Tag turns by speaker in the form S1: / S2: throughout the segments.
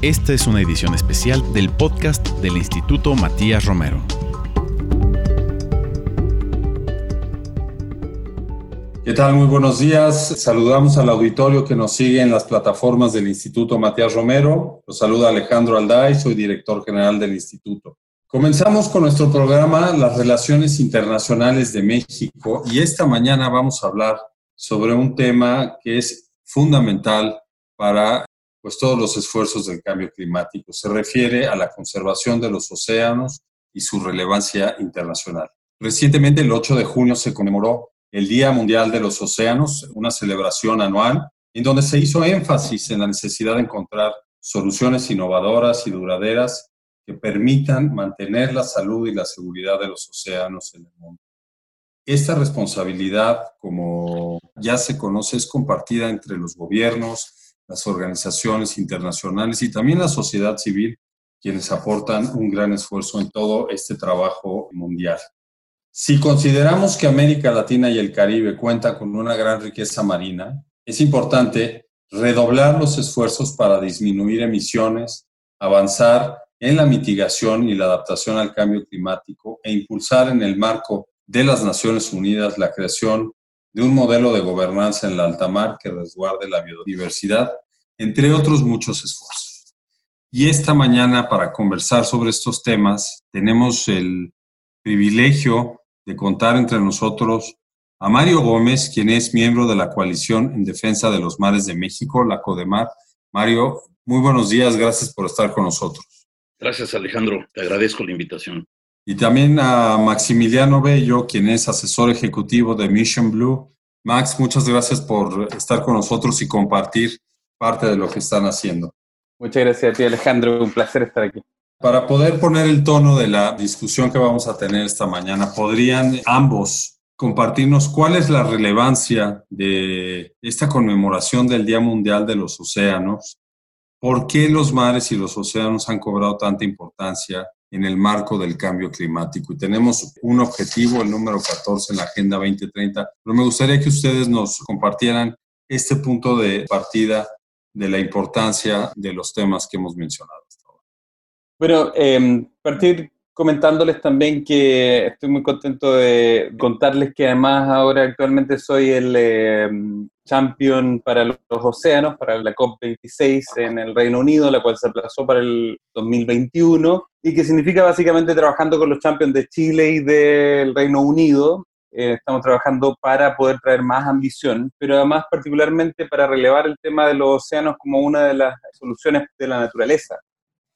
S1: Esta es una edición especial del podcast del Instituto Matías Romero.
S2: ¿Qué tal? Muy buenos días. Saludamos al auditorio que nos sigue en las plataformas del Instituto Matías Romero. Los saluda Alejandro Alday, soy director general del instituto. Comenzamos con nuestro programa Las Relaciones Internacionales de México y esta mañana vamos a hablar sobre un tema que es fundamental para pues, todos los esfuerzos del cambio climático. Se refiere a la conservación de los océanos y su relevancia internacional. Recientemente, el 8 de junio, se conmemoró el Día Mundial de los Océanos, una celebración anual en donde se hizo énfasis en la necesidad de encontrar soluciones innovadoras y duraderas que permitan mantener la salud y la seguridad de los océanos en el mundo. Esta responsabilidad, como ya se conoce, es compartida entre los gobiernos, las organizaciones internacionales y también la sociedad civil, quienes aportan un gran esfuerzo en todo este trabajo mundial. Si consideramos que América Latina y el Caribe cuentan con una gran riqueza marina, es importante redoblar los esfuerzos para disminuir emisiones, avanzar en la mitigación y la adaptación al cambio climático e impulsar en el marco de las Naciones Unidas la creación de un modelo de gobernanza en la alta mar que resguarde la biodiversidad, entre otros muchos esfuerzos. Y esta mañana, para conversar sobre estos temas, tenemos el privilegio de contar entre nosotros a Mario Gómez, quien es miembro de la Coalición en Defensa de los Mares de México, la CODEMAR. Mario, muy buenos días, gracias por estar con nosotros.
S3: Gracias, Alejandro. Te agradezco la invitación.
S2: Y también a Maximiliano Bello, quien es asesor ejecutivo de Mission Blue. Max, muchas gracias por estar con nosotros y compartir parte de lo que están haciendo.
S4: Muchas gracias a ti, Alejandro. Un placer estar aquí.
S2: Para poder poner el tono de la discusión que vamos a tener esta mañana, ¿podrían ambos compartirnos cuál es la relevancia de esta conmemoración del Día Mundial de los Océanos ¿Por qué los mares y los océanos han cobrado tanta importancia en el marco del cambio climático? Y tenemos un objetivo, el número 14 en la Agenda 2030, pero me gustaría que ustedes nos compartieran este punto de partida de la importancia de los temas que hemos mencionado.
S4: Bueno, eh, partir comentándoles también que estoy muy contento de contarles que además ahora actualmente soy el eh, champion para los océanos, para la COP26 en el Reino Unido, la cual se aplazó para el 2021 y que significa básicamente trabajando con los champions de Chile y del Reino Unido. Eh, estamos trabajando para poder traer más ambición, pero además particularmente para relevar el tema de los océanos como una de las soluciones de la naturaleza,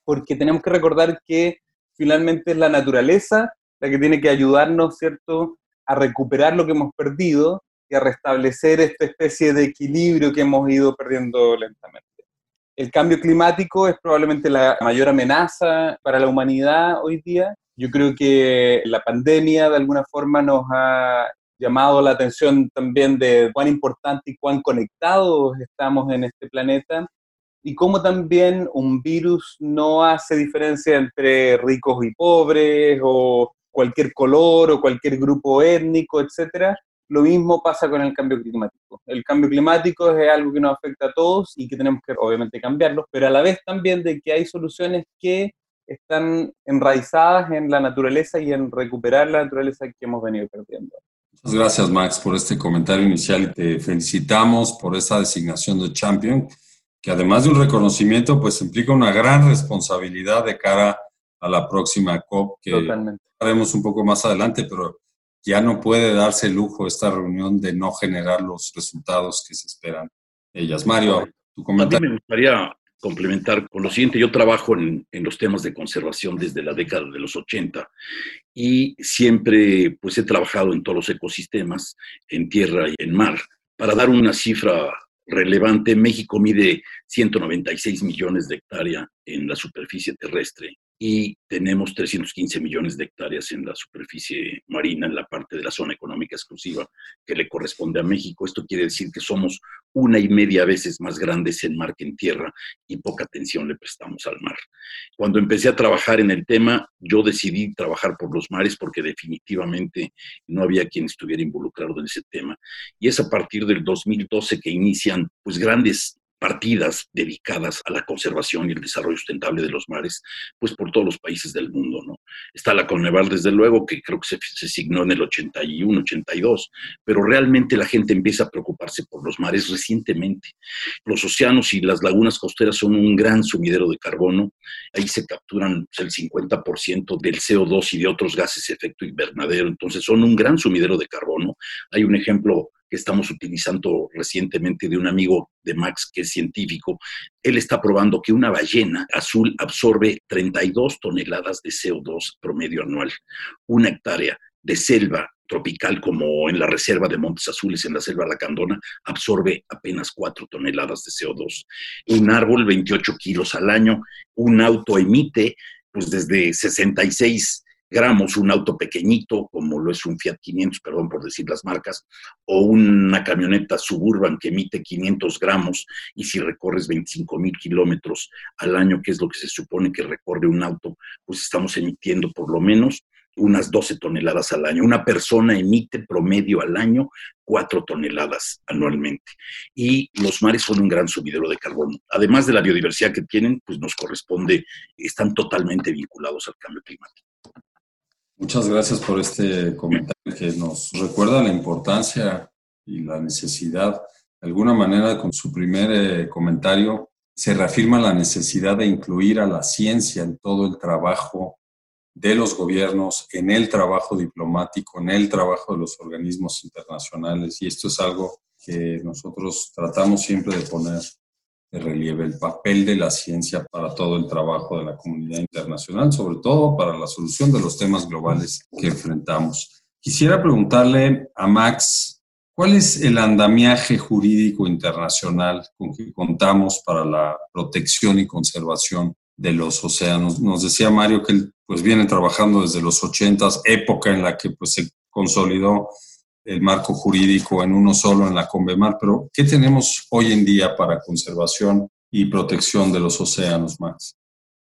S4: porque tenemos que recordar que finalmente es la naturaleza la que tiene que ayudarnos, ¿cierto?, a recuperar lo que hemos perdido y a restablecer esta especie de equilibrio que hemos ido perdiendo lentamente. El cambio climático es probablemente la mayor amenaza para la humanidad hoy día. Yo creo que la pandemia de alguna forma nos ha llamado la atención también de cuán importante y cuán conectados estamos en este planeta y cómo también un virus no hace diferencia entre ricos y pobres o cualquier color o cualquier grupo étnico, etcétera. Lo mismo pasa con el cambio climático. El cambio climático es algo que nos afecta a todos y que tenemos que obviamente cambiarlo, pero a la vez también de que hay soluciones que están enraizadas en la naturaleza y en recuperar la naturaleza que hemos venido perdiendo.
S2: Muchas gracias, Max, por este comentario inicial y te felicitamos por esa designación de champion que además de un reconocimiento, pues implica una gran responsabilidad de cara a la próxima COP, que haremos un poco más adelante, pero ya no puede darse el lujo esta reunión de no generar los resultados que se esperan ellas. Mario, tu comentario.
S3: A mí me gustaría complementar con lo siguiente. Yo trabajo en, en, los temas de conservación desde la década de los 80 y siempre pues he trabajado en todos los ecosistemas, en tierra y en mar. Para dar una cifra relevante. México mide 196 millones de hectáreas en la superficie terrestre y tenemos 315 millones de hectáreas en la superficie marina, en la parte de la zona económica exclusiva que le corresponde a México. Esto quiere decir que somos una y media veces más grandes en mar que en tierra y poca atención le prestamos al mar. Cuando empecé a trabajar en el tema, yo decidí trabajar por los mares porque definitivamente no había quien estuviera involucrado en ese tema. Y es a partir del 2012 que inician pues grandes partidas dedicadas a la conservación y el desarrollo sustentable de los mares, pues por todos los países del mundo, ¿no? Está la Conneval, desde luego, que creo que se, se signó en el 81, 82, pero realmente la gente empieza a preocuparse por los mares recientemente. Los océanos y las lagunas costeras son un gran sumidero de carbono, ahí se capturan pues, el 50% del CO2 y de otros gases de efecto invernadero, entonces son un gran sumidero de carbono. Hay un ejemplo que estamos utilizando recientemente de un amigo de Max que es científico. Él está probando que una ballena azul absorbe 32 toneladas de CO2 promedio anual. Una hectárea de selva tropical como en la reserva de Montes Azules, en la selva lacandona, absorbe apenas 4 toneladas de CO2. Un árbol, 28 kilos al año. Un auto emite pues desde 66 gramos, un auto pequeñito, como lo es un Fiat 500, perdón por decir las marcas, o una camioneta suburban que emite 500 gramos, y si recorres 25 mil kilómetros al año, que es lo que se supone que recorre un auto, pues estamos emitiendo por lo menos unas 12 toneladas al año. Una persona emite promedio al año 4 toneladas anualmente. Y los mares son un gran subidero de carbono. Además de la biodiversidad que tienen, pues nos corresponde, están totalmente vinculados al cambio climático.
S2: Muchas gracias por este comentario que nos recuerda la importancia y la necesidad. De alguna manera, con su primer eh, comentario, se reafirma la necesidad de incluir a la ciencia en todo el trabajo de los gobiernos, en el trabajo diplomático, en el trabajo de los organismos internacionales. Y esto es algo que nosotros tratamos siempre de poner de relieve el papel de la ciencia para todo el trabajo de la comunidad internacional, sobre todo para la solución de los temas globales que enfrentamos. Quisiera preguntarle a Max, ¿cuál es el andamiaje jurídico internacional con que contamos para la protección y conservación de los océanos? Nos decía Mario que él pues viene trabajando desde los 80, época en la que pues se consolidó el marco jurídico en uno solo en la Convemar, pero ¿qué tenemos hoy en día para conservación y protección de los océanos, Max?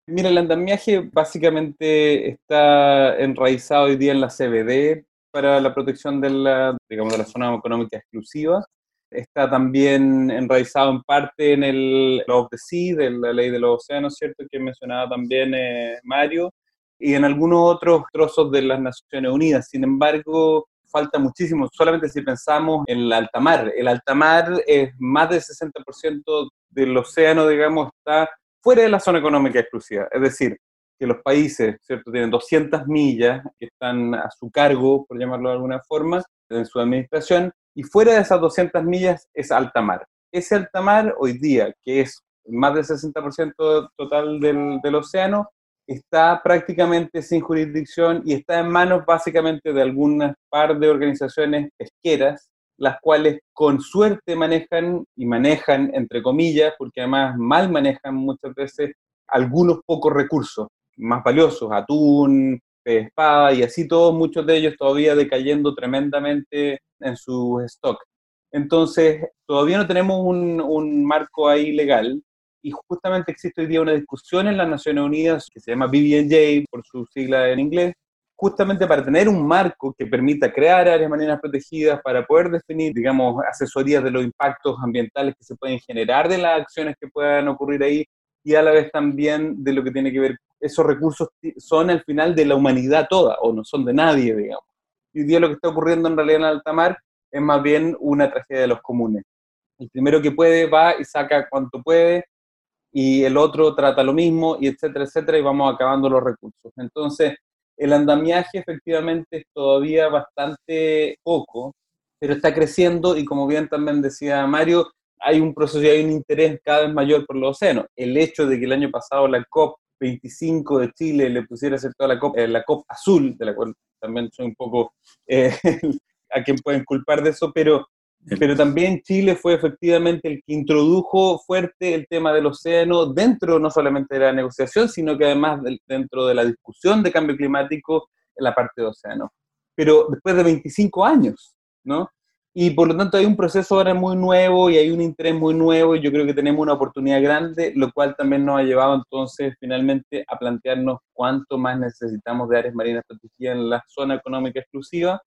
S4: Mira, el andamiaje básicamente está enraizado hoy día en la CBD para la protección de la, digamos, de la zona económica exclusiva. Está también enraizado en parte en el Law of the Sea, de la ley de los océanos, ¿cierto? Que mencionaba también eh, Mario, y en algunos otros trozos de las Naciones Unidas. Sin embargo, falta muchísimo, solamente si pensamos en el alta mar. El alta mar es más del 60% del océano, digamos, está fuera de la zona económica exclusiva. Es decir, que los países, ¿cierto?, tienen 200 millas que están a su cargo, por llamarlo de alguna forma, en su administración, y fuera de esas 200 millas es alta mar. Ese alta mar hoy día, que es más del 60% total del, del océano, está prácticamente sin jurisdicción y está en manos básicamente de algunas par de organizaciones pesqueras, las cuales con suerte manejan y manejan, entre comillas, porque además mal manejan muchas veces algunos pocos recursos más valiosos, atún, pez espada y así todos, muchos de ellos todavía decayendo tremendamente en su stock. Entonces, todavía no tenemos un, un marco ahí legal, y justamente existe hoy día una discusión en las Naciones Unidas que se llama BBNJ, por su sigla en inglés, justamente para tener un marco que permita crear áreas marinas protegidas, para poder definir, digamos, asesorías de los impactos ambientales que se pueden generar de las acciones que puedan ocurrir ahí y a la vez también de lo que tiene que ver, esos recursos son al final de la humanidad toda o no son de nadie, digamos. Y hoy día lo que está ocurriendo en realidad en alta mar es más bien una tragedia de los comunes. El primero que puede va y saca cuanto puede, y el otro trata lo mismo, y etcétera, etcétera, y vamos acabando los recursos. Entonces, el andamiaje efectivamente es todavía bastante poco, pero está creciendo y como bien también decía Mario, hay un proceso y hay un interés cada vez mayor por los océanos. El hecho de que el año pasado la COP 25 de Chile le pusiera a hacer toda la COP, eh, la COP azul, de la cual también soy un poco eh, a quien pueden culpar de eso, pero pero también Chile fue efectivamente el que introdujo fuerte el tema del océano dentro no solamente de la negociación, sino que además dentro de la discusión de cambio climático en la parte de océano. Pero después de 25 años, ¿no? Y por lo tanto hay un proceso ahora muy nuevo y hay un interés muy nuevo y yo creo que tenemos una oportunidad grande, lo cual también nos ha llevado entonces finalmente a plantearnos cuánto más necesitamos de áreas marinas protegidas en la zona económica exclusiva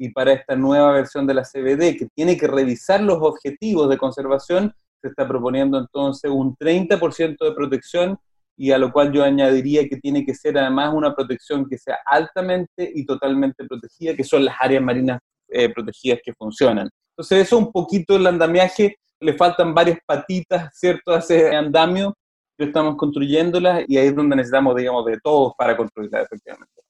S4: y para esta nueva versión de la CBD, que tiene que revisar los objetivos de conservación se está proponiendo entonces un 30% de protección y a lo cual yo añadiría que tiene que ser además una protección que sea altamente y totalmente protegida, que son las áreas marinas eh, protegidas que funcionan. Entonces eso un poquito el andamiaje, le faltan varias patitas, ¿cierto?, a ese andamio, pero estamos construyéndolas y ahí es donde necesitamos, digamos, de todos para construirlas efectivamente.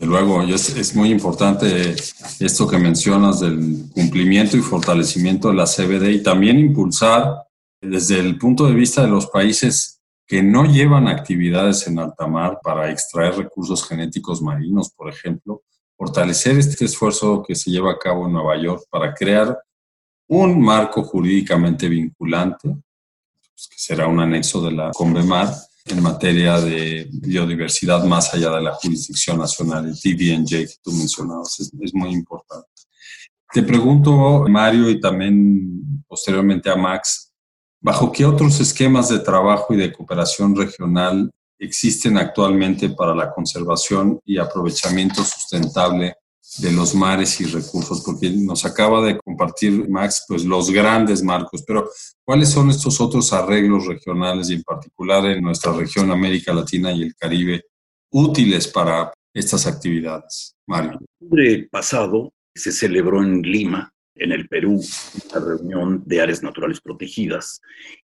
S2: Luego, es, es muy importante esto que mencionas del cumplimiento y fortalecimiento de la CBD y también impulsar desde el punto de vista de los países que no llevan actividades en alta mar para extraer recursos genéticos marinos, por ejemplo, fortalecer este esfuerzo que se lleva a cabo en Nueva York para crear un marco jurídicamente vinculante, pues, que será un anexo de la CONVEMAR, en materia de biodiversidad más allá de la jurisdicción nacional, el TVNJ que tú mencionabas, es, es muy importante. Te pregunto, Mario, y también posteriormente a Max, ¿bajo qué otros esquemas de trabajo y de cooperación regional existen actualmente para la conservación y aprovechamiento sustentable de los mares y recursos, porque nos acaba de compartir Max pues los grandes marcos, pero ¿cuáles son estos otros arreglos regionales y en particular en nuestra región América Latina y el Caribe útiles para estas actividades? Mario.
S3: El pasado se celebró en Lima, en el Perú, la reunión de áreas naturales protegidas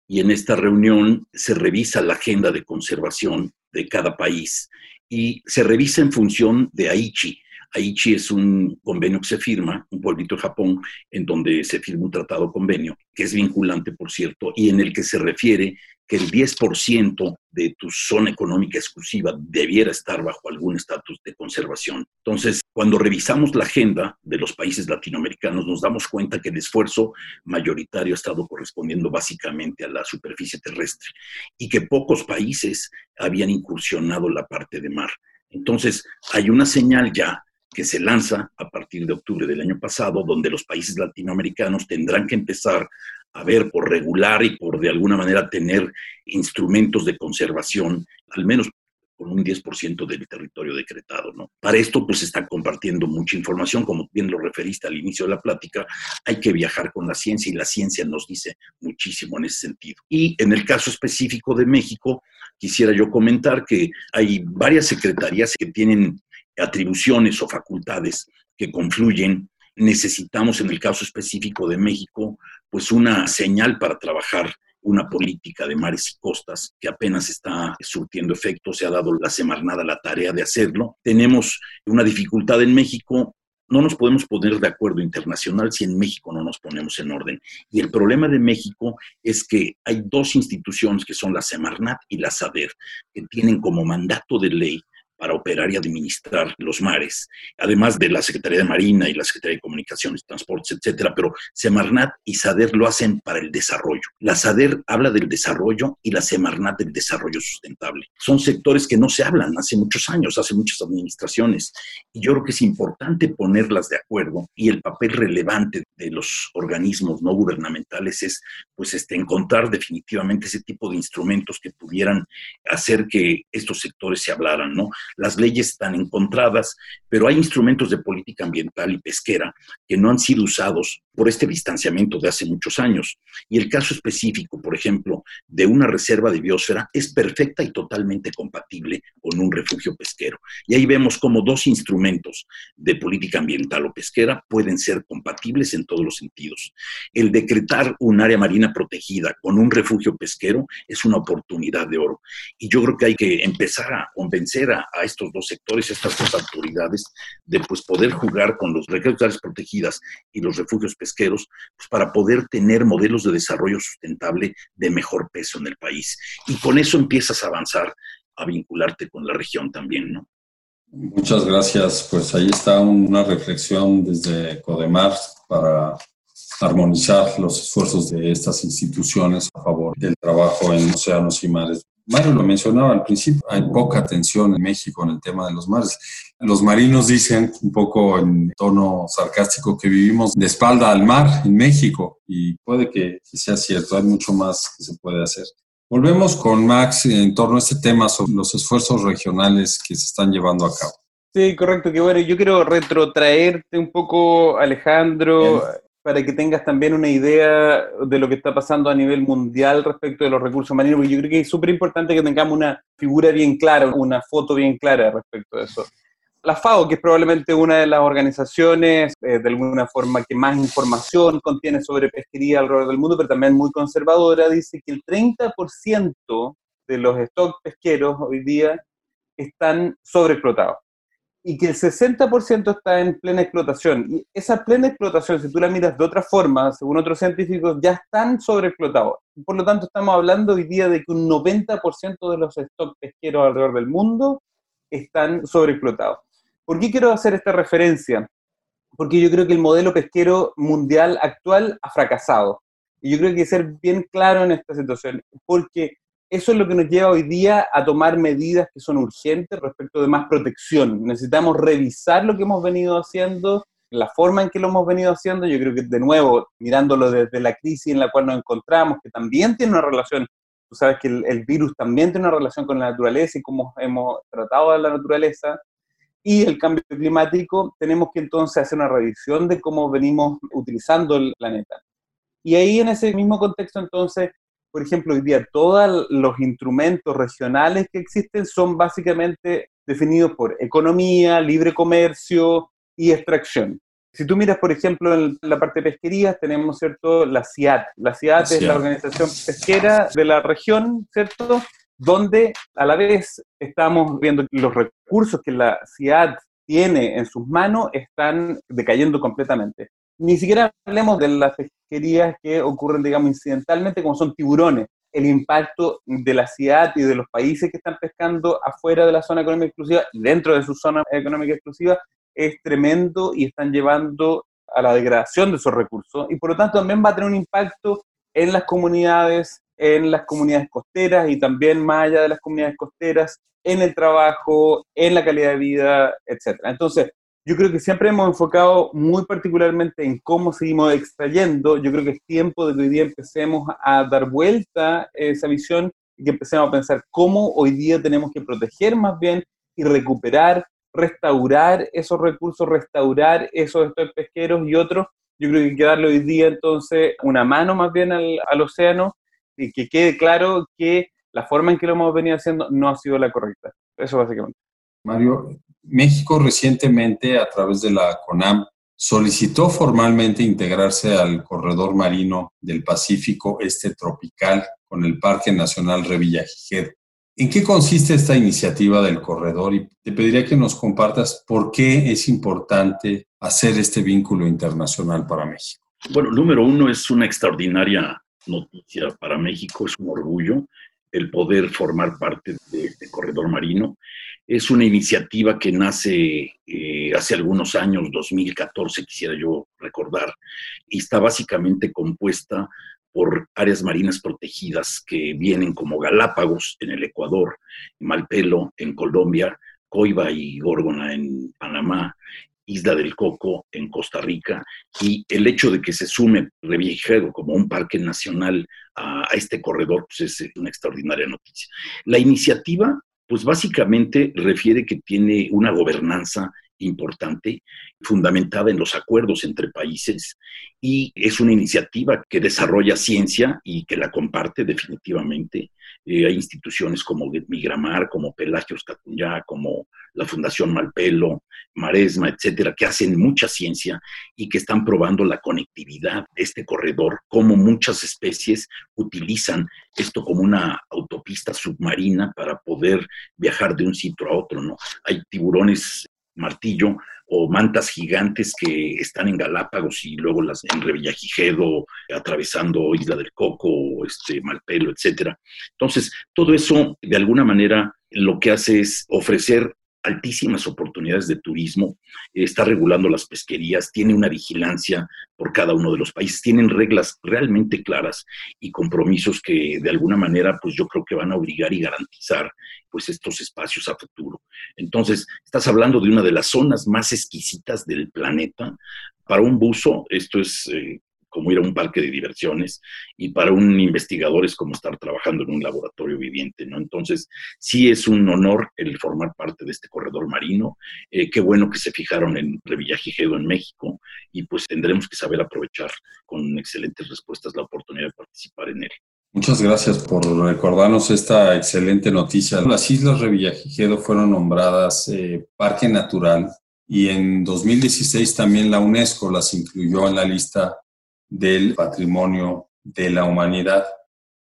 S3: y en esta reunión se revisa la agenda de conservación de cada país y se revisa en función de Aichi. Aichi es un convenio que se firma, un pueblito de Japón, en donde se firma un tratado convenio, que es vinculante, por cierto, y en el que se refiere que el 10% de tu zona económica exclusiva debiera estar bajo algún estatus de conservación. Entonces, cuando revisamos la agenda de los países latinoamericanos, nos damos cuenta que el esfuerzo mayoritario ha estado correspondiendo básicamente a la superficie terrestre y que pocos países habían incursionado la parte de mar. Entonces, hay una señal ya que se lanza a partir de octubre del año pasado, donde los países latinoamericanos tendrán que empezar a ver por regular y por de alguna manera tener instrumentos de conservación, al menos con un 10% del territorio decretado. ¿no? Para esto, pues se está compartiendo mucha información, como bien lo referiste al inicio de la plática, hay que viajar con la ciencia y la ciencia nos dice muchísimo en ese sentido. Y en el caso específico de México, quisiera yo comentar que hay varias secretarías que tienen atribuciones o facultades que confluyen necesitamos en el caso específico de México, pues una señal para trabajar una política de mares y costas que apenas está surtiendo efecto, se ha dado la semanada la tarea de hacerlo. Tenemos una dificultad en México, no nos podemos poner de acuerdo internacional si en México no nos ponemos en orden. Y el problema de México es que hay dos instituciones que son la Semarnat y la SADER, que tienen como mandato de ley para operar y administrar los mares, además de la Secretaría de Marina y la Secretaría de Comunicaciones, Transportes, etcétera, pero Semarnat y SADER lo hacen para el desarrollo. La SADER habla del desarrollo y la Semarnat del desarrollo sustentable. Son sectores que no se hablan hace muchos años, hace muchas administraciones, y yo creo que es importante ponerlas de acuerdo y el papel relevante de los organismos no gubernamentales es pues este encontrar definitivamente ese tipo de instrumentos que pudieran hacer que estos sectores se hablaran, ¿no? Las leyes están encontradas, pero hay instrumentos de política ambiental y pesquera que no han sido usados por este distanciamiento de hace muchos años. Y el caso específico, por ejemplo, de una reserva de biosfera es perfecta y totalmente compatible con un refugio pesquero. Y ahí vemos cómo dos instrumentos de política ambiental o pesquera pueden ser compatibles en todos los sentidos. El decretar un área marina protegida con un refugio pesquero es una oportunidad de oro. Y yo creo que hay que empezar a convencer a, estos dos sectores, estas dos autoridades, de pues, poder jugar con los áreas protegidas y los refugios pesqueros, pues para poder tener modelos de desarrollo sustentable de mejor peso en el país. Y con eso empiezas a avanzar, a vincularte con la región también, ¿no?
S2: Muchas gracias. Pues ahí está una reflexión desde Codemar para armonizar los esfuerzos de estas instituciones a favor del trabajo en océanos y mares. Mario lo mencionaba al principio, hay poca atención en México en el tema de los mares. Los marinos dicen un poco en tono sarcástico que vivimos de espalda al mar en México y puede que sea cierto, hay mucho más que se puede hacer. Volvemos con Max en torno a este tema sobre los esfuerzos regionales que se están llevando a cabo.
S4: Sí, correcto, que bueno, yo quiero retrotraerte un poco, Alejandro, para que tengas también una idea de lo que está pasando a nivel mundial respecto de los recursos marinos, porque yo creo que es súper importante que tengamos una figura bien clara, una foto bien clara respecto a eso. La FAO, que es probablemente una de las organizaciones eh, de alguna forma que más información contiene sobre pesquería alrededor del mundo, pero también muy conservadora, dice que el 30% de los stocks pesqueros hoy día están sobreexplotados y que el 60% está en plena explotación. Y esa plena explotación, si tú la miras de otra forma, según otros científicos, ya están sobreexplotados. Por lo tanto, estamos hablando hoy día de que un 90% de los stocks pesqueros alrededor del mundo están sobreexplotados. ¿Por qué quiero hacer esta referencia? Porque yo creo que el modelo pesquero mundial actual ha fracasado. Y yo creo que hay que ser bien claro en esta situación, porque eso es lo que nos lleva hoy día a tomar medidas que son urgentes respecto de más protección. Necesitamos revisar lo que hemos venido haciendo, la forma en que lo hemos venido haciendo. Yo creo que, de nuevo, mirándolo desde la crisis en la cual nos encontramos, que también tiene una relación, tú sabes que el, virus también tiene una relación con la naturaleza y cómo hemos tratado a la naturaleza, y el cambio climático, tenemos que entonces hacer una revisión de cómo venimos utilizando el planeta. Y ahí en ese mismo contexto entonces por ejemplo, hoy día todos los instrumentos regionales que existen son básicamente definidos por economía, libre comercio y extracción. Si tú miras, por ejemplo, en la parte de pesquería, tenemos, ¿cierto?, la CIAT. La CIAT es la organización pesquera de la región, ¿cierto?, donde a la vez estamos viendo que los recursos que la CIAT tiene en sus manos están decayendo completamente. Ni siquiera hablemos de las pesquerías que ocurren, digamos, incidentalmente, como son tiburones. El impacto de la ciudad y de los países que están pescando afuera de la zona económica exclusiva y dentro de su zona económica exclusiva es tremendo y están llevando a la degradación de esos recursos y por lo tanto también va a tener un impacto en las comunidades, en las comunidades costeras y también más allá de las comunidades costeras, en el trabajo, en la calidad de vida, etc. Entonces, yo creo que siempre hemos enfocado muy particularmente en cómo seguimos extrayendo. Yo creo que es tiempo de que hoy día empecemos a dar vuelta esa visión y que empecemos a pensar cómo hoy día tenemos que proteger más bien y recuperar, restaurar esos recursos, restaurar esos stocks pesqueros y otros. Yo creo que hay que darle hoy día entonces una mano más bien al, al océano y que quede claro que la forma en que lo hemos venido haciendo no ha sido la correcta. Eso básicamente.
S2: Mario, México recientemente, a través de la CONAM, solicitó formalmente integrarse al corredor marino del Pacífico Este Tropical con el Parque Nacional Revillagigedo. ¿En qué consiste esta iniciativa del corredor? Y te pediría que nos compartas por qué es importante hacer este vínculo internacional para México.
S3: Bueno, número uno, es una extraordinaria noticia para México, es un orgullo el poder formar parte de este corredor marino. Es una iniciativa que nace eh, hace algunos años, 2014 quisiera yo recordar, y está básicamente compuesta por áreas marinas protegidas que vienen como Galápagos en el Ecuador, Malpelo en Colombia, Coiba y Górgona en Panamá, Isla del Coco en Costa Rica y el hecho de que se sume Reviejero como un parque nacional a, a, este corredor pues es una extraordinaria noticia. La iniciativa pues básicamente refiere que tiene una gobernanza importante, fundamentada en los acuerdos entre países y es una iniciativa que desarrolla ciencia y que la comparte definitivamente. Eh, hay instituciones como Migramar, como Pelagios Cacuñá, como la Fundación Malpelo, Maresma, etcétera, que hacen mucha ciencia y que están probando la conectividad de este corredor, cómo muchas especies utilizan esto como una autopista submarina para poder viajar de un sitio a otro, ¿no? Hay tiburones martillo o mantas gigantes que están en Galápagos y luego las en Revillagigedo, atravesando Isla del Coco, este, Malpelo, etcétera. Entonces, todo eso, de alguna manera, lo que hace es ofrecer altísimas oportunidades de turismo, está regulando las pesquerías, tiene una vigilancia por cada uno de los países, tienen reglas realmente claras y compromisos que de alguna manera pues yo creo que van a obligar y garantizar pues estos espacios a futuro. Entonces, estás hablando de una de las zonas más exquisitas del planeta. Para un buzo, esto es eh, como ir a un parque de diversiones y para un investigador es como estar trabajando en un laboratorio viviente, ¿no? Entonces, sí es un honor el formar parte de este corredor marino. Eh, qué bueno que se fijaron en Revillagigedo en México y pues tendremos que saber aprovechar con excelentes respuestas la oportunidad de participar en él.
S2: Muchas gracias por recordarnos esta excelente noticia. Las Islas Revillagigedo fueron nombradas eh, Parque Natural y en 2016 también la UNESCO las incluyó en la lista del patrimonio de la humanidad.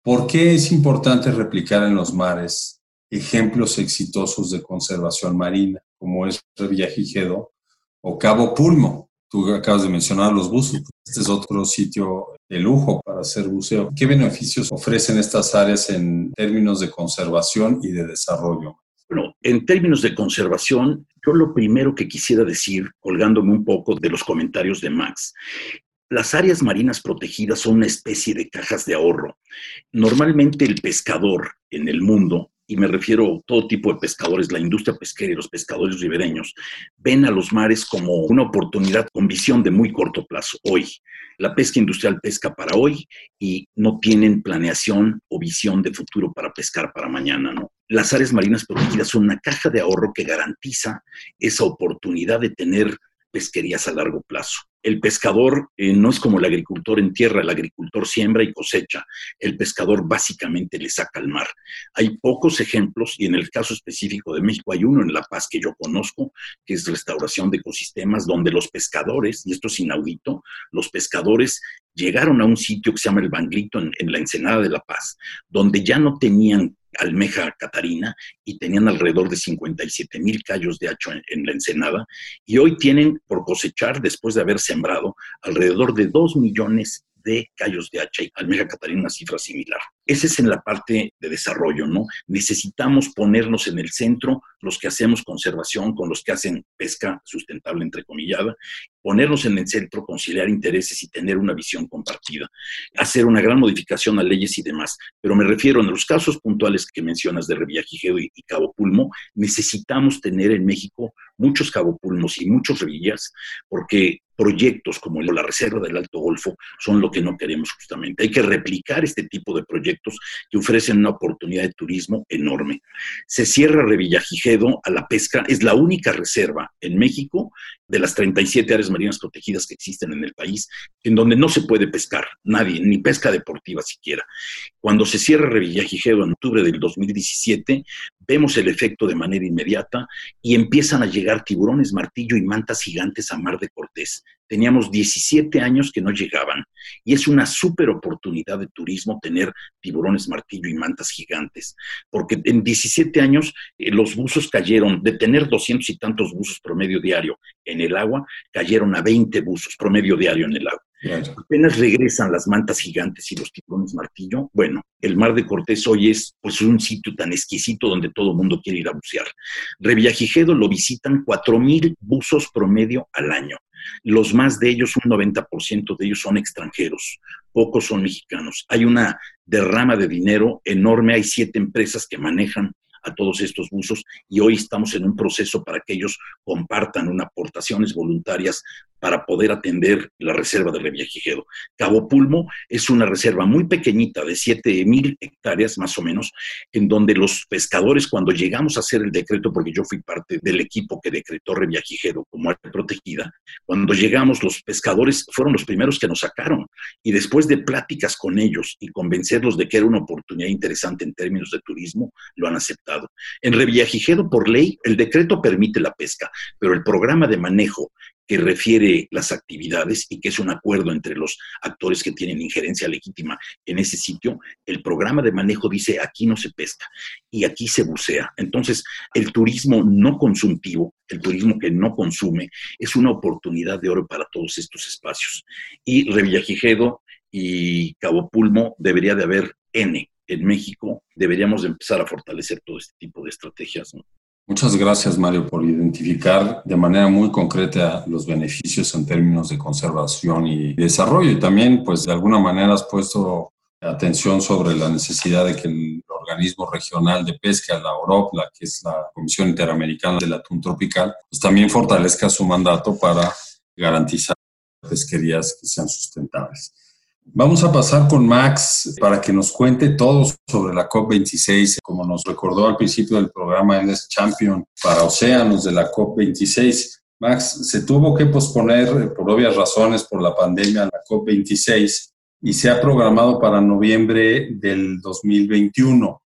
S2: ¿Por qué es importante replicar en los mares ejemplos exitosos de conservación marina, como es Revillagigedo o Cabo Pulmo? Tú acabas de mencionar los buzos. Este es otro sitio de lujo para hacer buceo. ¿Qué beneficios ofrecen estas áreas en términos de conservación y de desarrollo?
S3: Bueno, en términos de conservación, yo lo primero que quisiera decir, colgándome un poco de los comentarios de Max, las áreas marinas protegidas son una especie de cajas de ahorro. Normalmente el pescador en el mundo, y me refiero a todo tipo de pescadores, la industria pesquera y los pescadores ribereños, ven a los mares como una oportunidad con visión de muy corto plazo, hoy. La pesca industrial pesca para hoy y no tienen planeación o visión de futuro para pescar para mañana, ¿no? Las áreas marinas protegidas son una caja de ahorro que garantiza esa oportunidad de tener pesquerías a largo plazo. El pescador eh, no es como el agricultor en tierra, el agricultor siembra y cosecha, el pescador básicamente le saca al mar. Hay pocos ejemplos y en el caso específico de México hay uno en La Paz que yo conozco, que es restauración de ecosistemas, donde los pescadores, y esto es inaudito, los pescadores llegaron a un sitio que se llama el Banglito en, en la Ensenada de La Paz, donde ya no tenían almeja catarina y tenían alrededor de 57 mil callos de hacho en, la ensenada y hoy tienen por cosechar, después de haber sembrado, alrededor de 2 millones de callos de hacha y almeja catarina una cifra similar. Ese es en la parte de desarrollo, ¿no? Necesitamos ponernos en el centro los que hacemos conservación con los que hacen pesca sustentable, entrecomillada, ponernos en el centro, conciliar intereses y tener una visión compartida, hacer una gran modificación a leyes y demás. Pero me refiero en los casos puntuales que mencionas de Revillagigedo y, y Cabo Pulmo, necesitamos tener en México muchos Cabo Pulmos y muchos Revillas, porque proyectos como la Reserva del Alto Golfo son lo que no queremos justamente. Hay que replicar este tipo de proyectos que ofrecen una oportunidad de turismo enorme. Se cierra Revillagigedo a la pesca, es la única reserva en México de las 37 áreas marinas protegidas que existen en el país, en donde no se puede pescar, nadie, ni pesca deportiva siquiera. Cuando se cierra Revillagigedo en octubre del 2017, vemos el efecto de manera inmediata y empiezan a llegar tiburones martillo y mantas gigantes a Mar de Cortés. Teníamos 17 años que no llegaban y es una súper oportunidad de turismo tener tiburones martillo y mantas gigantes, porque en 17 años eh, los buzos cayeron, de tener 200 y tantos buzos promedio diario en el agua, cayeron a 20 buzos promedio diario en el agua. Apenas regresan las mantas gigantes y los tiburones martillo. Bueno, el Mar de Cortés hoy es pues un sitio tan exquisito donde todo el mundo quiere ir a bucear. Revillagigedo lo visitan 4.000 buzos promedio al año. Los más de ellos, un 90% de ellos son extranjeros, pocos son mexicanos. Hay una derrama de dinero enorme, hay siete empresas que manejan a todos estos buzos y hoy estamos en un proceso para que ellos compartan unas aportaciones voluntarias para poder atender la reserva de Revillagigedo. Cabo Pulmo es una reserva muy pequeñita de 7 mil hectáreas más o menos, en donde los pescadores, cuando llegamos a hacer el decreto, porque yo fui parte del equipo que decretó Revillagigedo como área protegida, cuando llegamos los pescadores fueron los primeros que nos sacaron y después de pláticas con ellos y convencerlos de que era una oportunidad interesante en términos de turismo, lo han aceptado. En Revillagigedo, por ley, el decreto permite la pesca, pero el programa de manejo que refiere las actividades y que es un acuerdo entre los actores que tienen injerencia legítima en ese sitio, el programa de manejo dice aquí no se pesca y aquí se bucea. Entonces, el turismo no consumtivo, el turismo que no consume, es una oportunidad de oro para todos estos espacios. Y Revillagigedo y Cabo Pulmo debería de haber N en México, deberíamos empezar a fortalecer todo este tipo de estrategias.
S2: Muchas gracias, Mario, por identificar de manera muy concreta los beneficios en términos de conservación y desarrollo. Y también, pues, de alguna manera has puesto atención sobre la necesidad de que el organismo regional de pesca, la OROP, la que es la Comisión Interamericana del Atún Tropical, pues también fortalezca su mandato para garantizar pesquerías que sean sustentables. Vamos a pasar con Max para que nos cuente todo sobre la COP26. Como nos recordó al principio del programa, él es champion para océanos de la COP26. Max, se tuvo que posponer eh, por obvias razones por la pandemia la COP26 y se ha programado para noviembre del 2021.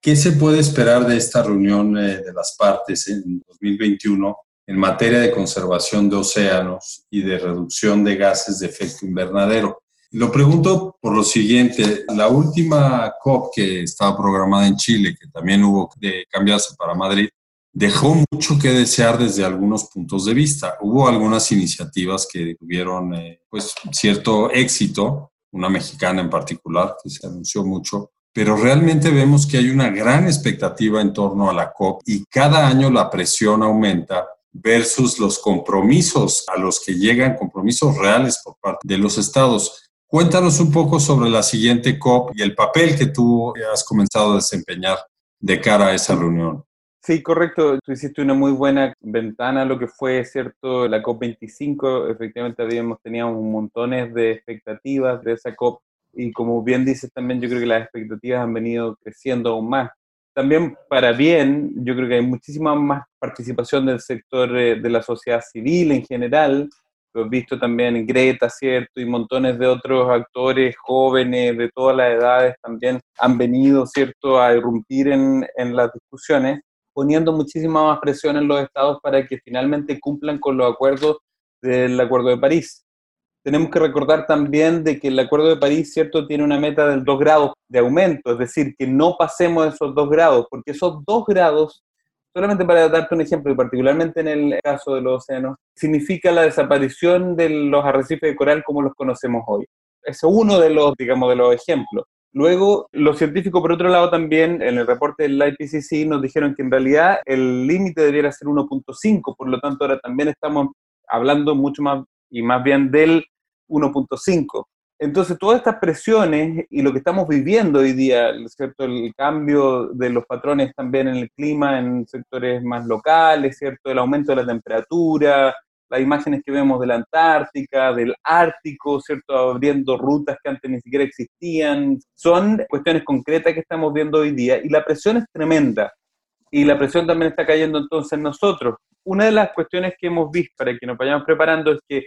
S2: ¿Qué se puede esperar de esta reunión eh, de las partes en 2021 en materia de conservación de océanos y de reducción de gases de efecto invernadero? Lo pregunto por lo siguiente, la última COP que estaba programada en Chile, que también hubo de cambiarse para Madrid, dejó mucho que desear desde algunos puntos de vista. Hubo algunas iniciativas que tuvieron eh, pues, cierto éxito, una mexicana en particular, que se anunció mucho, pero realmente vemos que hay una gran expectativa en torno a la COP y cada año la presión aumenta versus los compromisos a los que llegan, compromisos reales por parte de los estados. Cuéntanos un poco sobre la siguiente COP y el papel que tú has comenzado a desempeñar de cara a esa reunión.
S4: Sí, correcto. Tú hiciste una muy buena ventana lo que fue, ¿cierto? La COP25. Efectivamente, habíamos tenido montones de expectativas de esa COP. Y como bien dices también, yo creo que las expectativas han venido creciendo aún más. También para bien, yo creo que hay muchísima más participación del sector eh, de la sociedad civil en general, lo he visto también en Greta, ¿cierto? Y montones de otros actores jóvenes de todas las edades también han venido, ¿cierto?, a irrumpir en, en las discusiones, poniendo muchísima más presión en los estados para que finalmente cumplan con los acuerdos del Acuerdo de París. Tenemos que recordar también de que el Acuerdo de París, ¿cierto?, tiene una meta del 2 grados de aumento, es decir, que no pasemos esos 2 grados, porque esos 2 grados solamente para darte un ejemplo, y particularmente en el caso de los océanos, significa la desaparición de los arrecifes de coral como los conocemos hoy. Es uno de los, digamos, de los ejemplos. Luego, los científicos, por otro lado, también en el reporte del IPCC nos dijeron que en realidad el límite debiera ser 1.5, por lo tanto ahora también estamos hablando mucho más y más bien del 1.5. Entonces, todas estas presiones y lo que estamos viviendo hoy día, ¿cierto? El cambio de los patrones también en el clima en sectores más locales, ¿cierto? El aumento de la temperatura, las imágenes que vemos de la Antártica, del Ártico, ¿cierto? Abriendo rutas que antes ni siquiera existían. Son cuestiones concretas que estamos viendo hoy día y la presión es tremenda. Y la presión también está cayendo entonces en nosotros. Una de las cuestiones que hemos visto para que nos vayamos preparando es que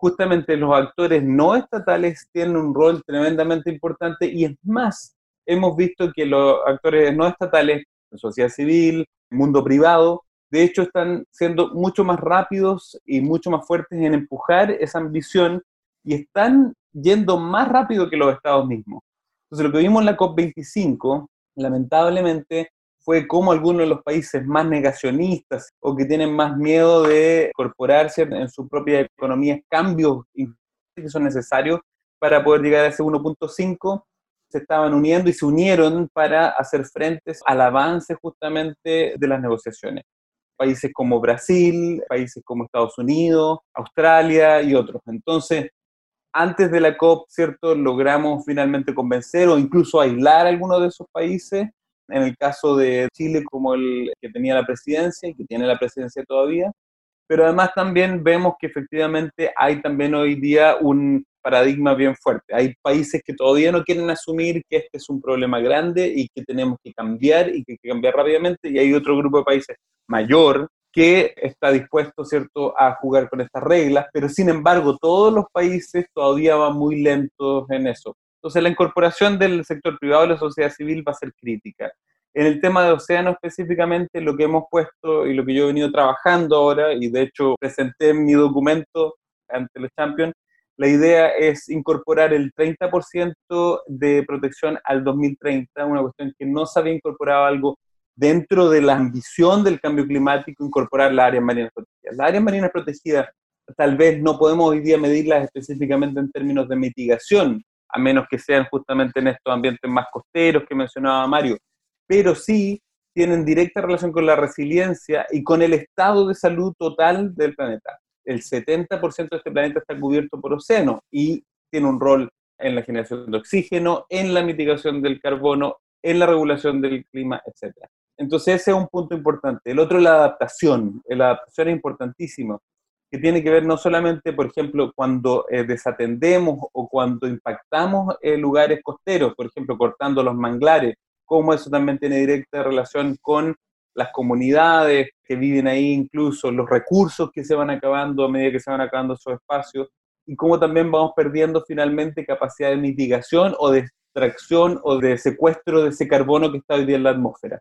S4: justamente los actores no estatales tienen un rol tremendamente importante y es más, hemos visto que los actores no estatales, sociedad civil, mundo privado, de hecho están siendo mucho más rápidos y mucho más fuertes en empujar esa ambición y están yendo más rápido que los estados mismos. Entonces lo que vimos en la COP25, lamentablemente, fue cómo algunos de los países más negacionistas o que tienen más miedo de incorporarse en su propia economía cambios que son necesarios para poder llegar a ese 1.5 se estaban uniendo y se unieron para hacer frentes al avance justamente de las negociaciones. Países como Brasil, países como Estados Unidos, Australia y otros. Entonces, antes de la COP, ¿cierto? Logramos finalmente convencer o incluso aislar a algunos de esos países en el caso de Chile como el que tenía la presidencia y que tiene la presidencia todavía, pero además también vemos que efectivamente hay también hoy día un paradigma bien fuerte. Hay países que todavía no quieren asumir que este es un problema grande y que tenemos que cambiar y que hay que cambiar rápidamente, y hay otro grupo de países mayor que está dispuesto, ¿cierto?, a jugar con estas reglas, pero sin embargo todos los países todavía van muy lentos en eso. Entonces, la incorporación del sector privado de la sociedad civil va a ser crítica. En el tema de océano específicamente, lo que hemos puesto y lo que yo he venido trabajando ahora, y de hecho presenté mi documento ante los Champions, la idea es incorporar el 30% de protección al 2030, una cuestión que no se había incorporado algo dentro de la ambición del cambio climático, incorporar las áreas marinas protegidas. Las áreas marinas protegidas tal vez no podemos hoy día medirlas específicamente en términos de mitigación, a menos que sean justamente en estos ambientes más costeros que mencionaba Mario, pero sí tienen directa relación con la resiliencia y con el estado de salud total del planeta. El 70% de este planeta está cubierto por océano y tiene un rol en la generación de oxígeno, en la mitigación del carbono, en la regulación del clima, etc. Entonces ese es un punto importante. El otro es la adaptación. La adaptación es importantísima. Que tiene que ver no solamente, por ejemplo, cuando eh, desatendemos o cuando impactamos eh, lugares costeros, por ejemplo, cortando los manglares, cómo eso también tiene directa relación con las comunidades que viven ahí, incluso los recursos que se van acabando a medida que se van acabando esos espacios, y cómo también vamos perdiendo finalmente capacidad de mitigación o de extracción o de secuestro de ese carbono que está hoy día en la atmósfera.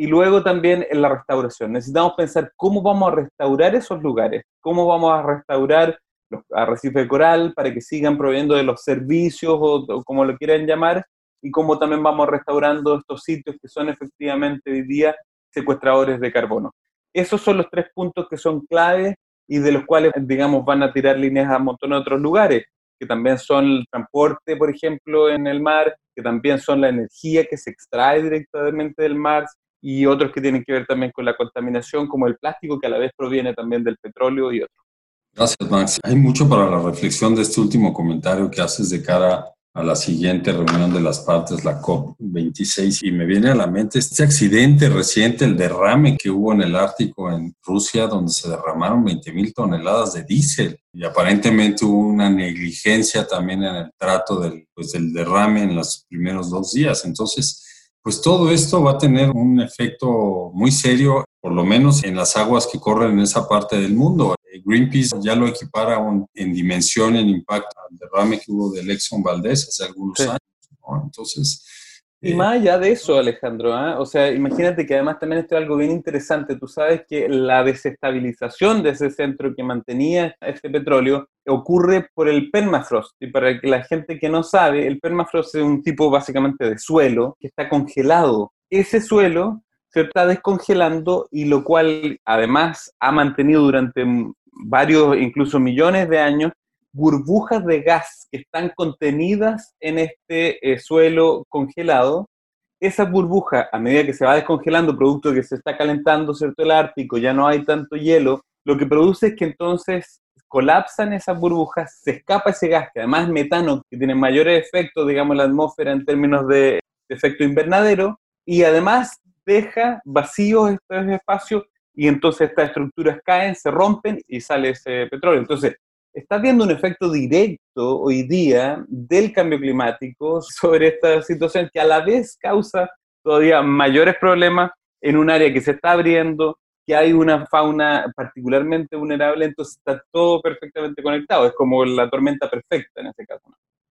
S4: Y luego también en la restauración. Necesitamos pensar cómo vamos a restaurar esos lugares, cómo vamos a restaurar los arrecifes de coral para que sigan proveyendo de los servicios o, o como lo quieran llamar, y cómo también vamos restaurando estos sitios que son efectivamente hoy día secuestradores de carbono. Esos son los tres puntos que son claves y de los cuales, digamos, van a tirar líneas a un montón de otros lugares, que también son el transporte, por ejemplo, en el mar, que también son la energía que se extrae directamente del mar y otros que tienen que ver también con la contaminación, como el plástico, que a la vez proviene también del petróleo y otros.
S2: Gracias, Max. Hay mucho para la reflexión de este último comentario que haces de cara a la siguiente reunión de las partes, la COP26, y me viene a la mente este accidente reciente, el derrame que hubo en el Ártico en Rusia, donde se derramaron 20 mil toneladas de diésel y aparentemente hubo una negligencia también en el trato del, pues, del derrame en los primeros dos días. Entonces, pues todo esto va a tener un efecto muy serio, por lo menos en las aguas que corren en esa parte del mundo. Greenpeace ya lo equipara en dimensión, en impacto al derrame que hubo del Exxon Valdez hace algunos años. Entonces,
S4: y eh, más allá de eso, Alejandro, ¿ah? o sea, imagínate que además también esto es algo bien interesante. Tú sabes que la desestabilización de ese centro que mantenía este petróleo ocurre por el permafrost. Y para la gente que no sabe, el permafrost es un tipo básicamente de suelo que está congelado. Ese suelo se está descongelando y lo cual además ha mantenido durante varios, incluso millones de años, burbujas de gas que están contenidas en este eh, suelo congelado. Esa burbuja, a medida que se va descongelando, producto de que se está calentando, ¿cierto? El Ártico, ya no hay tanto hielo, lo que produce es que entonces colapsan esas burbujas, se escapa ese gas, que además es metano, que tiene mayores efectos, digamos, en la atmósfera en términos de, efecto invernadero, y además deja vacíos estos espacios y entonces estas estructuras caen, se rompen y sale ese petróleo. Entonces, está viendo un efecto directo hoy día del cambio climático sobre esta situación que a la vez causa todavía mayores problemas en un área que se está abriendo, que hay una fauna particularmente vulnerable, entonces está todo perfectamente conectado. Es como la tormenta perfecta en este caso.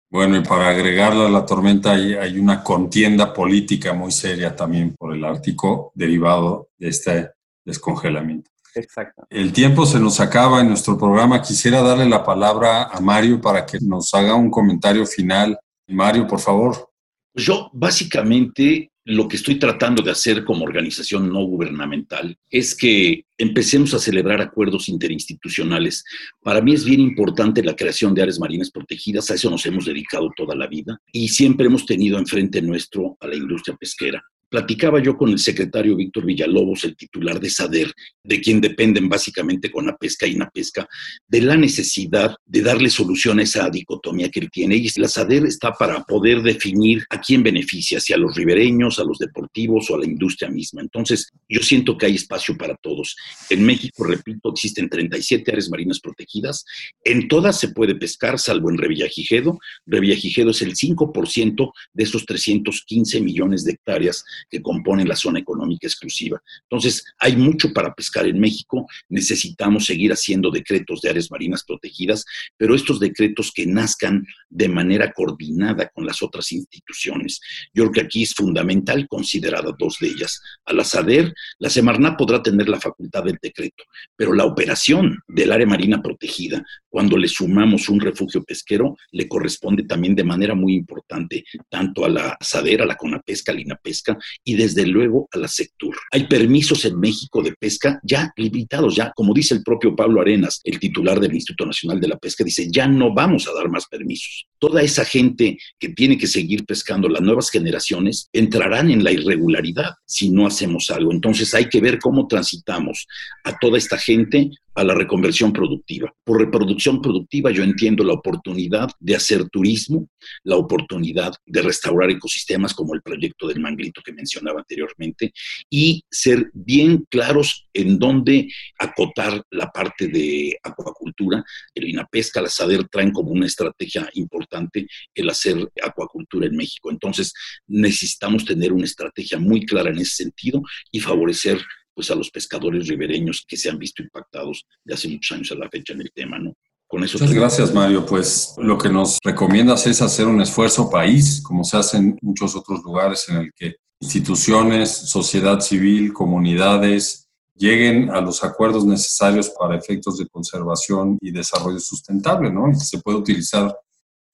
S2: Bueno, y para agregarle a la tormenta hay, hay, una contienda política muy seria también por el Ártico derivado de este descongelamiento.
S4: Exacto.
S2: El tiempo se nos acaba en nuestro programa. Quisiera darle la palabra a Mario para que nos haga un comentario final. Mario, por favor.
S3: Yo básicamente lo que estoy tratando de hacer como organización no gubernamental es que empecemos a celebrar acuerdos interinstitucionales. Para mí es bien importante la creación de áreas marinas protegidas, a eso nos hemos dedicado toda la vida y siempre hemos tenido enfrente nuestro a la industria pesquera. Platicaba yo con el secretario Víctor Villalobos, el titular de SADER, de quien dependen básicamente con la pesca y la pesca, de la necesidad de darle solución a esa dicotomía que él tiene. Y la SADER está para poder definir a quién beneficia, si a los ribereños, a los deportivos o a la industria misma. Entonces, yo siento que hay espacio para todos. En México, repito, existen 37 áreas marinas protegidas. En todas se puede pescar, salvo en Revillagigedo. Revillagigedo es el 5% de esos 315 millones de hectáreas que componen la zona económica exclusiva. Entonces, hay mucho para pescar en México, necesitamos seguir haciendo decretos de áreas marinas protegidas, pero estos decretos que nazcan de manera coordinada con las otras instituciones. Yo creo que aquí es fundamental considerar a dos de ellas. A la SADER, la Semarnat podrá tener la facultad del decreto, pero la operación del área marina protegida, cuando le sumamos un refugio pesquero, le corresponde también de manera muy importante tanto a la SADER, a la CONAPESCA, a la INAPESCA, y desde luego a la sector. Hay permisos en México de pesca ya limitados, ya como dice el propio Pablo Arenas, el titular del Instituto Nacional de la Pesca, dice, ya no vamos a dar más permisos. Toda esa gente que tiene que seguir pescando, las nuevas generaciones, entrarán en la irregularidad si no hacemos algo. Entonces hay que ver cómo transitamos a toda esta gente a la reconversión productiva. Por reproducción productiva yo entiendo la oportunidad de hacer turismo, la oportunidad de restaurar ecosistemas como el proyecto del manglito que mencionaba anteriormente y ser bien claros en dónde acotar la parte de acuacultura. El INAPESCA, la SADER traen como una estrategia importante el hacer acuacultura en México. Entonces necesitamos tener una estrategia muy clara en ese sentido y favorecer pues a los pescadores ribereños que se han visto impactados de hace muchos años a la fecha en el tema, ¿no?
S2: Con eso Muchas gracias, Mario. Pues lo que nos recomiendas es hacer un esfuerzo país, como se hace en muchos otros lugares en el que instituciones, sociedad civil, comunidades lleguen a los acuerdos necesarios para efectos de conservación y desarrollo sustentable, ¿no? Y se puede utilizar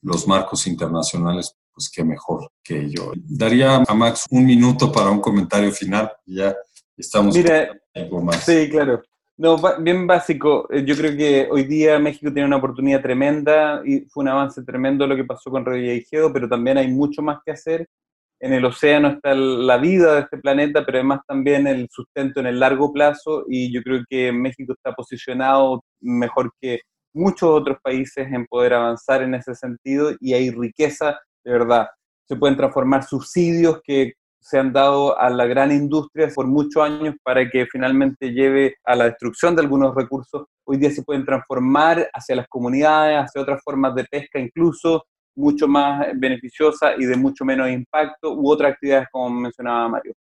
S2: los marcos internacionales, pues qué mejor que ello. Daría a Max un minuto para un comentario final. Ya estamos
S4: Mira, más. Sí, claro. No, bien básico. Eh, yo creo que hoy día México tiene una oportunidad tremenda y fue un avance tremendo lo que pasó con Revillagigedo, pero también hay mucho más que hacer. En el océano está la vida de este planeta, pero además también el sustento en el largo plazo y yo creo que México está posicionado mejor que muchos otros países en poder avanzar en ese sentido y hay riqueza de verdad. Se pueden transformar subsidios que se han dado a la gran industria por muchos años para que finalmente lleve a la destrucción de algunos recursos. Hoy día se pueden transformar hacia las comunidades, hacia otras formas de pesca incluso, mucho más beneficiosa y de mucho menos impacto, u otras actividades como mencionaba Mario.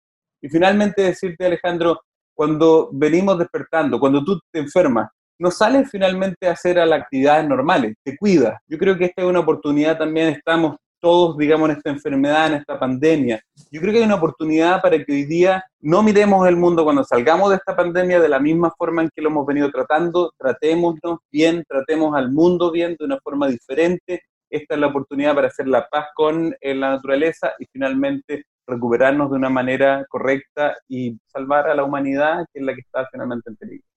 S4: Y finalmente decirte, Alejandro, cuando venimos despertando, cuando tú te enfermas, no sales finalmente a hacer a las actividades normales, te cuidas. Yo creo que esta es una oportunidad también, estamos todos, digamos, en esta enfermedad, en esta pandemia. Yo creo que hay una oportunidad para que hoy día no miremos el mundo cuando salgamos de esta pandemia de la misma forma en que lo hemos venido tratando, tratémonos bien, tratemos al mundo bien de una forma diferente. Esta es la oportunidad para hacer la paz con eh, la naturaleza y finalmente recuperarnos de una manera correcta y salvar a la humanidad, que es la que está finalmente en peligro.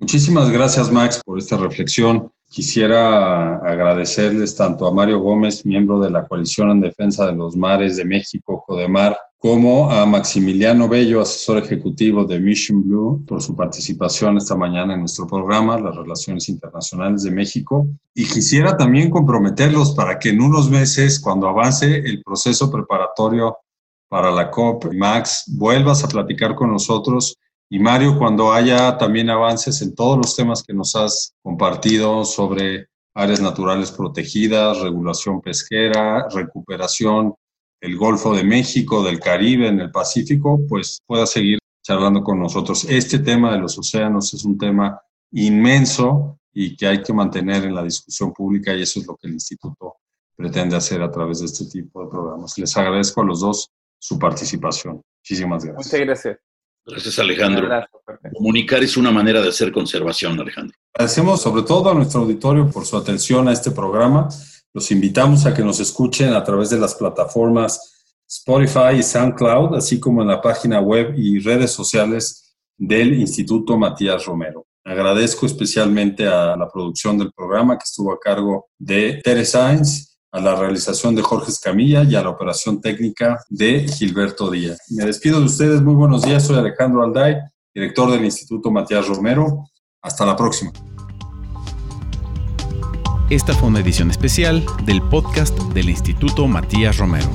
S2: Muchísimas gracias, Max, por esta reflexión. Quisiera agradecerles tanto a Mario Gómez, miembro de la Coalición en Defensa de los Mares de México, Codemar, como a Maximiliano Bello, asesor ejecutivo de Mission Blue, por su participación esta mañana en nuestro programa, las Relaciones Internacionales de México. Y quisiera también comprometerlos para que en unos meses, cuando avance el proceso preparatorio para la COP, Max, vuelvas a platicar con nosotros y Mario, cuando haya también avances en todos los temas que nos has compartido sobre áreas naturales protegidas, regulación pesquera, recuperación del Golfo de México, del Caribe, en el Pacífico, pues pueda seguir charlando con nosotros. Este tema de los océanos es un tema inmenso y que hay que mantener en la discusión pública y eso es lo que el instituto pretende hacer a través de este tipo de programas. Les agradezco a los dos su participación. Muchísimas gracias.
S4: Muchas gracias.
S3: Gracias, Alejandro. Comunicar es una manera de hacer conservación, Alejandro.
S2: Agradecemos sobre todo a nuestro auditorio por su atención a este programa. Los invitamos a que nos escuchen a través de las plataformas Spotify y SoundCloud, así como en la página web y redes sociales del Instituto Matías Romero. Agradezco especialmente a la producción del programa que estuvo a cargo de Tere Sainz a la realización de Jorge Escamilla y a la operación técnica de Gilberto Díaz. Me despido de ustedes, muy buenos días, soy Alejandro Alday, director del Instituto Matías Romero. Hasta la próxima.
S1: Esta fue una edición especial del podcast del Instituto Matías Romero.